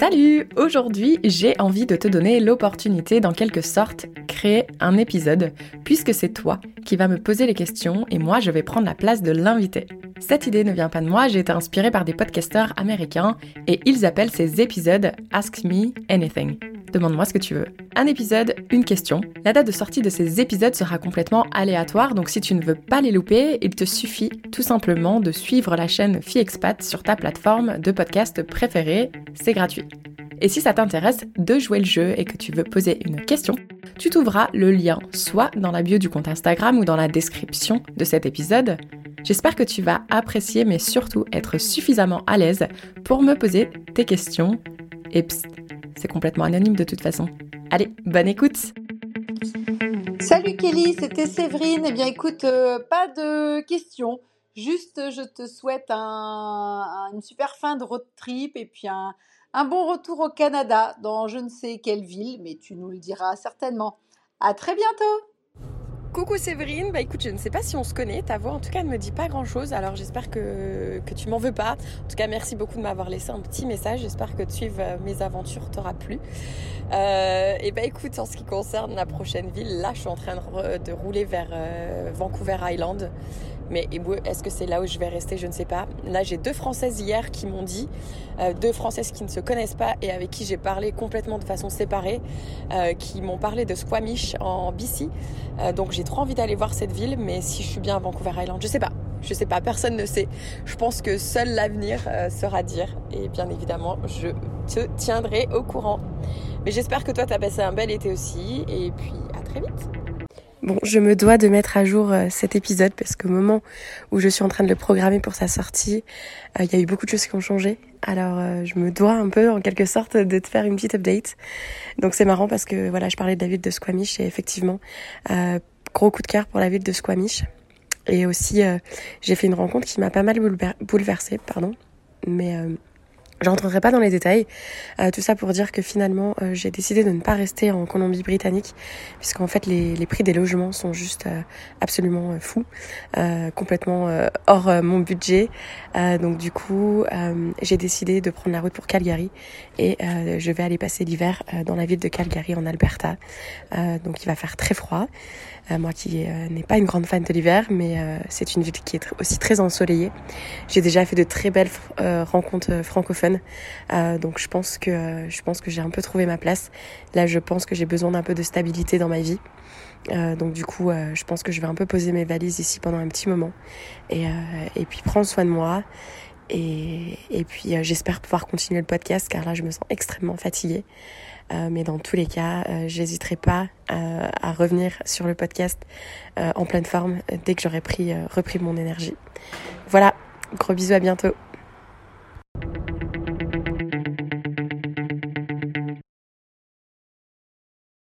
Salut Aujourd'hui, j'ai envie de te donner l'opportunité d'en quelque sorte créer un épisode, puisque c'est toi qui vas me poser les questions et moi je vais prendre la place de l'invité. Cette idée ne vient pas de moi, j'ai été inspirée par des podcasteurs américains et ils appellent ces épisodes Ask Me Anything. Demande-moi ce que tu veux. Un épisode, une question. La date de sortie de ces épisodes sera complètement aléatoire, donc si tu ne veux pas les louper, il te suffit tout simplement de suivre la chaîne FiExpat sur ta plateforme de podcast préférée. C'est gratuit. Et si ça t'intéresse de jouer le jeu et que tu veux poser une question, tu trouveras le lien soit dans la bio du compte Instagram ou dans la description de cet épisode. J'espère que tu vas apprécier mais surtout être suffisamment à l'aise pour me poser tes questions. Et psst, c'est complètement anonyme de toute façon. Allez, bonne écoute Salut Kelly, c'était Séverine. Eh bien écoute, euh, pas de questions. Juste, je te souhaite une super fin de road trip et puis un, un bon retour au Canada dans je ne sais quelle ville, mais tu nous le diras certainement. À très bientôt Coucou Séverine, bah écoute, je ne sais pas si on se connaît, ta voix en tout cas ne me dit pas grand chose, alors j'espère que, que tu m'en veux pas. En tout cas, merci beaucoup de m'avoir laissé un petit message, j'espère que de suivre euh, mes aventures t'aura plu. Euh, et bah écoute, en ce qui concerne la prochaine ville, là je suis en train de, rouler vers euh, Vancouver Island. Mais est-ce que c'est là où je vais rester? Je ne sais pas. Là, j'ai deux Françaises hier qui m'ont dit, euh, deux Françaises qui ne se connaissent pas et avec qui j'ai parlé complètement de façon séparée, euh, qui m'ont parlé de Squamish en BC. Euh, donc j'ai trop envie d'aller voir cette ville, mais si je suis bien à Vancouver Island, je sais pas. Je sais pas, personne ne sait. Je pense que seul l'avenir sera dire. Et bien évidemment, je te tiendrai au courant. Mais j'espère que toi, tu as passé un bel été aussi. Et puis, à très vite. Bon, je me dois de mettre à jour euh, cet épisode parce qu'au moment où je suis en train de le programmer pour sa sortie, euh, il y a eu beaucoup de choses qui ont changé. Alors, euh, je me dois un peu, en quelque sorte, de te faire une petite update. Donc, c'est marrant parce que voilà, je parlais de la ville de Squamish et effectivement, gros coup de cœur pour la ville de Squamish. Et aussi, j'ai fait une rencontre qui m'a pas mal bouleversée, pardon. Mais je rentrerai pas dans les détails. Euh, tout ça pour dire que finalement, euh, j'ai décidé de ne pas rester en Colombie-Britannique, puisqu'en fait, les, les, prix des logements sont juste euh, absolument fous, complètement hors mon budget. donc du coup, j'ai décidé de prendre la route pour Calgary et je vais aller passer l'hiver dans la ville de Calgary en Alberta. donc il va faire très froid. moi qui n'ai pas une grande fan de l'hiver, mais c'est une ville qui est aussi très ensoleillée. J'ai déjà fait de très belles rencontres francophones euh, donc je pense que je pense que j'ai un peu trouvé ma place. Là, je pense que j'ai besoin d'un peu de stabilité dans ma vie. Euh, donc du coup, euh, je pense que je vais un peu poser mes valises ici pendant un petit moment et, et puis prendre soin de moi. Et, et puis j'espère pouvoir continuer le podcast car là je me sens extrêmement fatiguée. mais dans tous les cas, j'hésiterai pas à revenir sur le podcast en pleine forme dès que j'aurai pris repris mon énergie. Voilà, gros bisous, à bientôt.